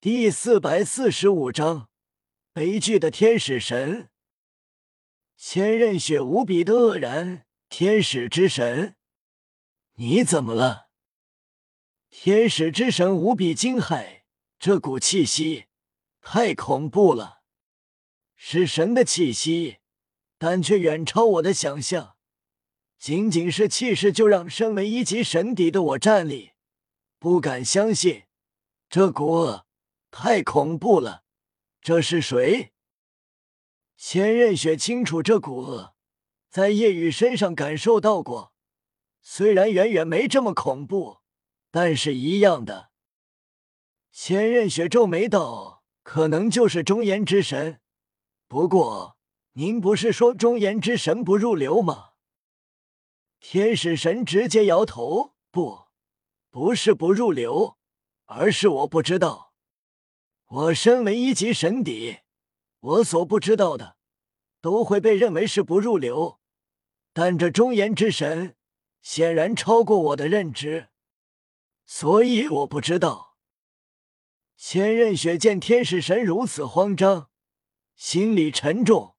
第四百四十五章，悲剧的天使神。千仞雪无比的愕然，天使之神，你怎么了？天使之神无比惊骇，这股气息太恐怖了，是神的气息，但却远超我的想象。仅仅是气势就让身为一级神邸的我站立，不敢相信这股恶。太恐怖了！这是谁？千仞雪清楚这股恶，在夜雨身上感受到过，虽然远远没这么恐怖，但是一样的。千仞雪皱眉道：“可能就是中炎之神。不过，您不是说中炎之神不入流吗？”天使神直接摇头：“不，不是不入流，而是我不知道。”我身为一级神邸，我所不知道的都会被认为是不入流。但这中炎之神显然超过我的认知，所以我不知道。千仞雪见天使神如此慌张，心里沉重。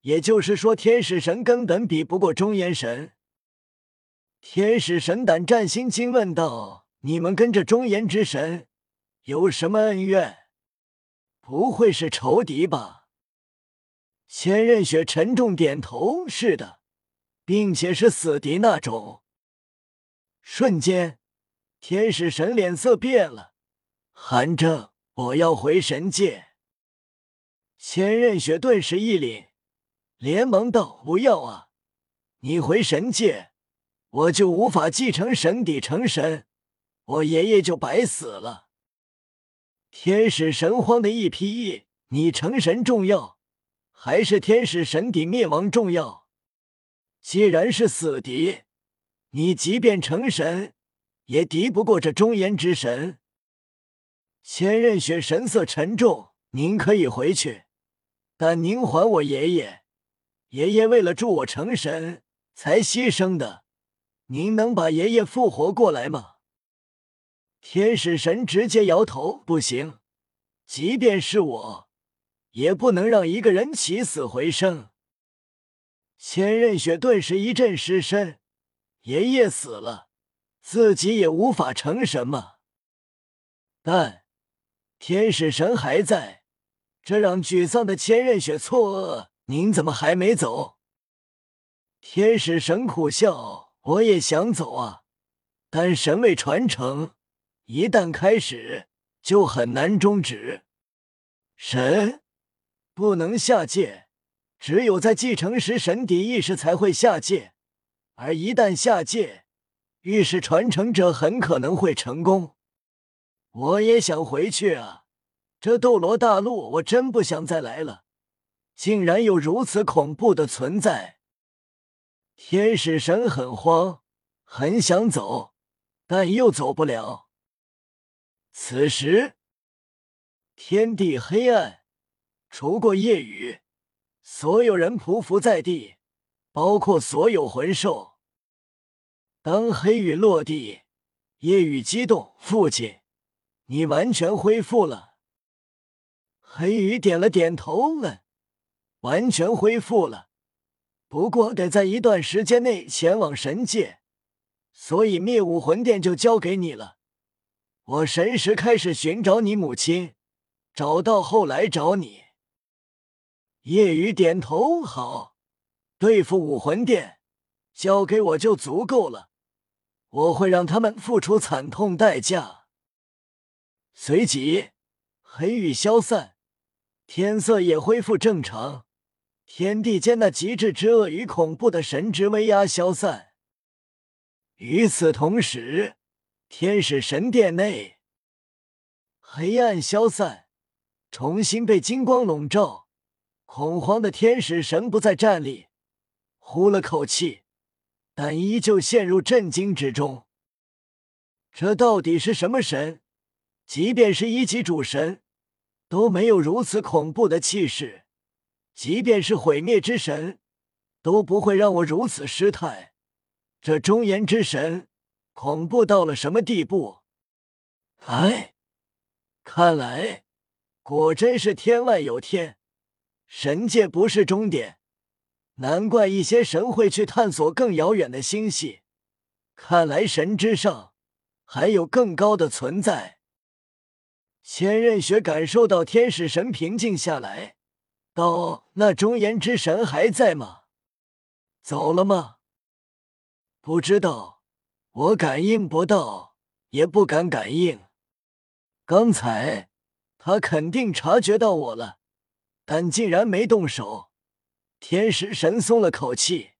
也就是说，天使神根本比不过中炎神。天使神胆战心惊，问道：“你们跟着中炎之神有什么恩怨？”不会是仇敌吧？千仞雪沉重点头：“是的，并且是死敌那种。”瞬间，天使神脸色变了，喊着：“我要回神界！”千仞雪顿时一凛，连忙道：“不要啊！你回神界，我就无法继承神邸成神，我爷爷就白死了。”天使神荒的一批，你成神重要，还是天使神邸灭亡重要？既然是死敌，你即便成神，也敌不过这忠言之神。千仞雪神色沉重，您可以回去，但您还我爷爷。爷爷为了助我成神才牺牲的，您能把爷爷复活过来吗？天使神直接摇头：“不行，即便是我，也不能让一个人起死回生。”千仞雪顿时一阵失身，爷爷死了，自己也无法成什么。但天使神还在，这让沮丧的千仞雪错愕：“您怎么还没走？”天使神苦笑：“我也想走啊，但神位传承。”一旦开始，就很难终止。神不能下界，只有在继承时，神邸意识才会下界。而一旦下界，意识传承者很可能会成功。我也想回去啊！这斗罗大陆，我真不想再来了。竟然有如此恐怖的存在！天使神很慌，很想走，但又走不了。此时，天地黑暗，除过夜雨，所有人匍匐在地，包括所有魂兽。当黑雨落地，夜雨激动：“父亲，你完全恢复了。”黑雨点了点头，问：“完全恢复了，不过得在一段时间内前往神界，所以灭武魂殿就交给你了。”我神识开始寻找你母亲，找到后来找你。夜雨点头，好，对付武魂殿，交给我就足够了。我会让他们付出惨痛代价。随即，黑雨消散，天色也恢复正常，天地间那极致之恶与恐怖的神之威压消散。与此同时。天使神殿内，黑暗消散，重新被金光笼罩。恐慌的天使神不再站立，呼了口气，但依旧陷入震惊之中。这到底是什么神？即便是一级主神，都没有如此恐怖的气势；即便是毁灭之神，都不会让我如此失态。这忠言之神。恐怖到了什么地步？哎，看来果真是天外有天，神界不是终点。难怪一些神会去探索更遥远的星系。看来神之上还有更高的存在。千仞雪感受到天使神平静下来，道：“那中炎之神还在吗？走了吗？不知道，我感应不到，也不敢感应。刚才他肯定察觉到我了，但竟然没动手。”天使神松了口气，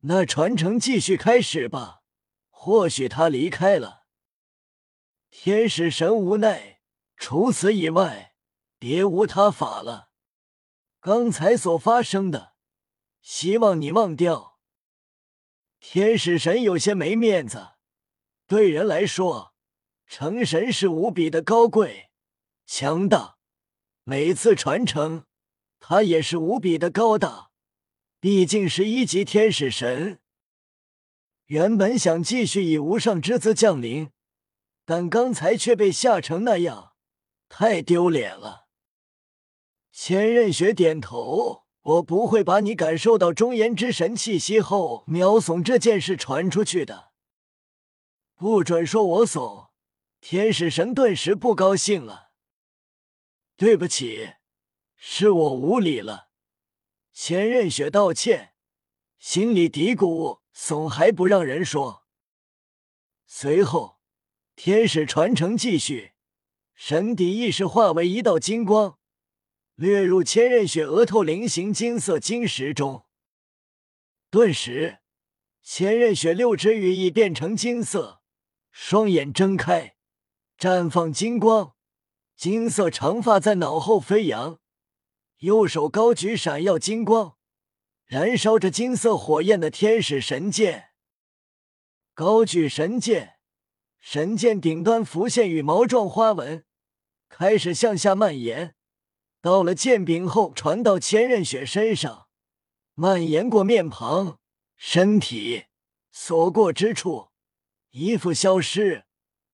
那传承继续开始吧。或许他离开了。天使神无奈，除此以外，别无他法了。刚才所发生的，希望你忘掉。天使神有些没面子。对人来说，成神是无比的高贵、强大。每次传承。他也是无比的高大，毕竟是一级天使神。原本想继续以无上之姿降临，但刚才却被吓成那样，太丢脸了。千仞雪点头，我不会把你感受到中炎之神气息后秒怂这件事传出去的。不准说我怂！天使神顿时不高兴了。对不起。是我无礼了，千仞雪道歉，心里嘀咕：怂还不让人说。随后，天使传承继续，神底意识化为一道金光，掠入千仞雪额头菱形金色晶石中。顿时，千仞雪六只羽翼变成金色，双眼睁开，绽放金光，金色长发在脑后飞扬。右手高举闪耀金光、燃烧着金色火焰的天使神剑，高举神剑，神剑顶端浮现羽毛状花纹，开始向下蔓延。到了剑柄后，传到千仞雪身上，蔓延过面庞、身体，所过之处，衣服消失，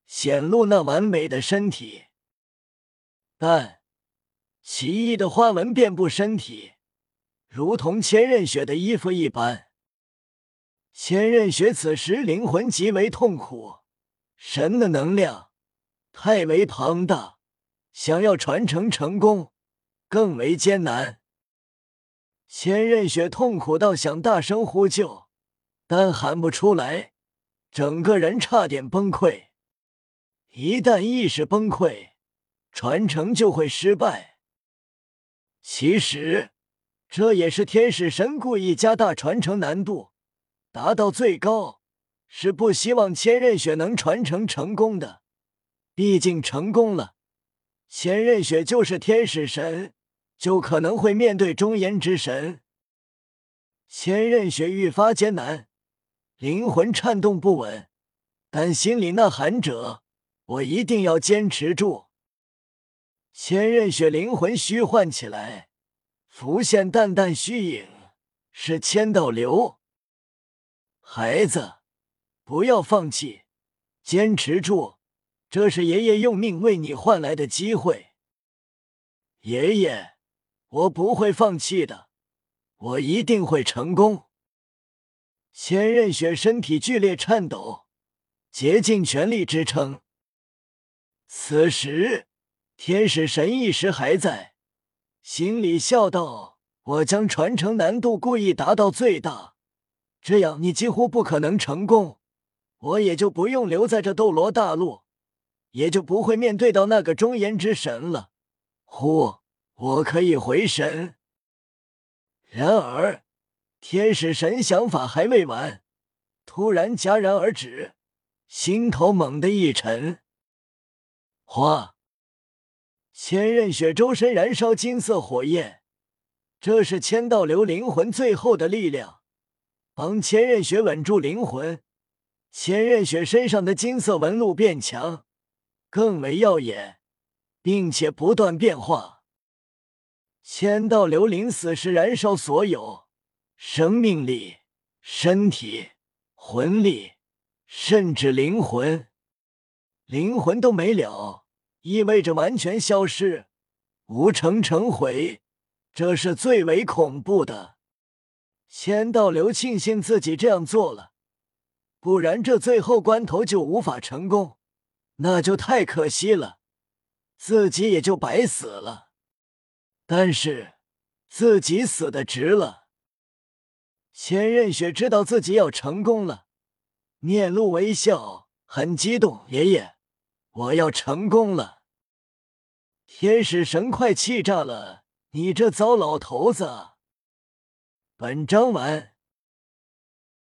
显露那完美的身体。但。奇异的花纹遍布身体，如同千仞雪的衣服一般。千仞雪此时灵魂极为痛苦，神的能量太为庞大，想要传承成功更为艰难。千仞雪痛苦到想大声呼救，但喊不出来，整个人差点崩溃。一旦意识崩溃，传承就会失败。其实，这也是天使神故意加大传承难度，达到最高，是不希望千仞雪能传承成功的。毕竟成功了，千仞雪就是天使神，就可能会面对忠言之神。千仞雪愈发艰难，灵魂颤动不稳，但心里呐喊着：“我一定要坚持住。”千仞雪灵魂虚幻起来，浮现淡淡虚影，是千道流。孩子，不要放弃，坚持住，这是爷爷用命为你换来的机会。爷爷，我不会放弃的，我一定会成功。千仞雪身体剧烈颤抖，竭尽全力支撑。此时。天使神意识还在，心里笑道：“我将传承难度故意达到最大，这样你几乎不可能成功，我也就不用留在这斗罗大陆，也就不会面对到那个忠言之神了。呼，我可以回神。”然而，天使神想法还未完，突然戛然而止，心头猛地一沉，哗！千仞雪周身燃烧金色火焰，这是千道流灵魂最后的力量，帮千仞雪稳住灵魂。千仞雪身上的金色纹路变强，更为耀眼，并且不断变化。千道流临死时燃烧所有生命力、身体、魂力，甚至灵魂，灵魂都没了。意味着完全消失，无成成毁，这是最为恐怖的。千道流庆幸自己这样做了，不然这最后关头就无法成功，那就太可惜了，自己也就白死了。但是自己死的值了。千仞雪知道自己要成功了，面露微笑，很激动。爷爷，我要成功了！天使神快气炸了！你这糟老头子！本章完。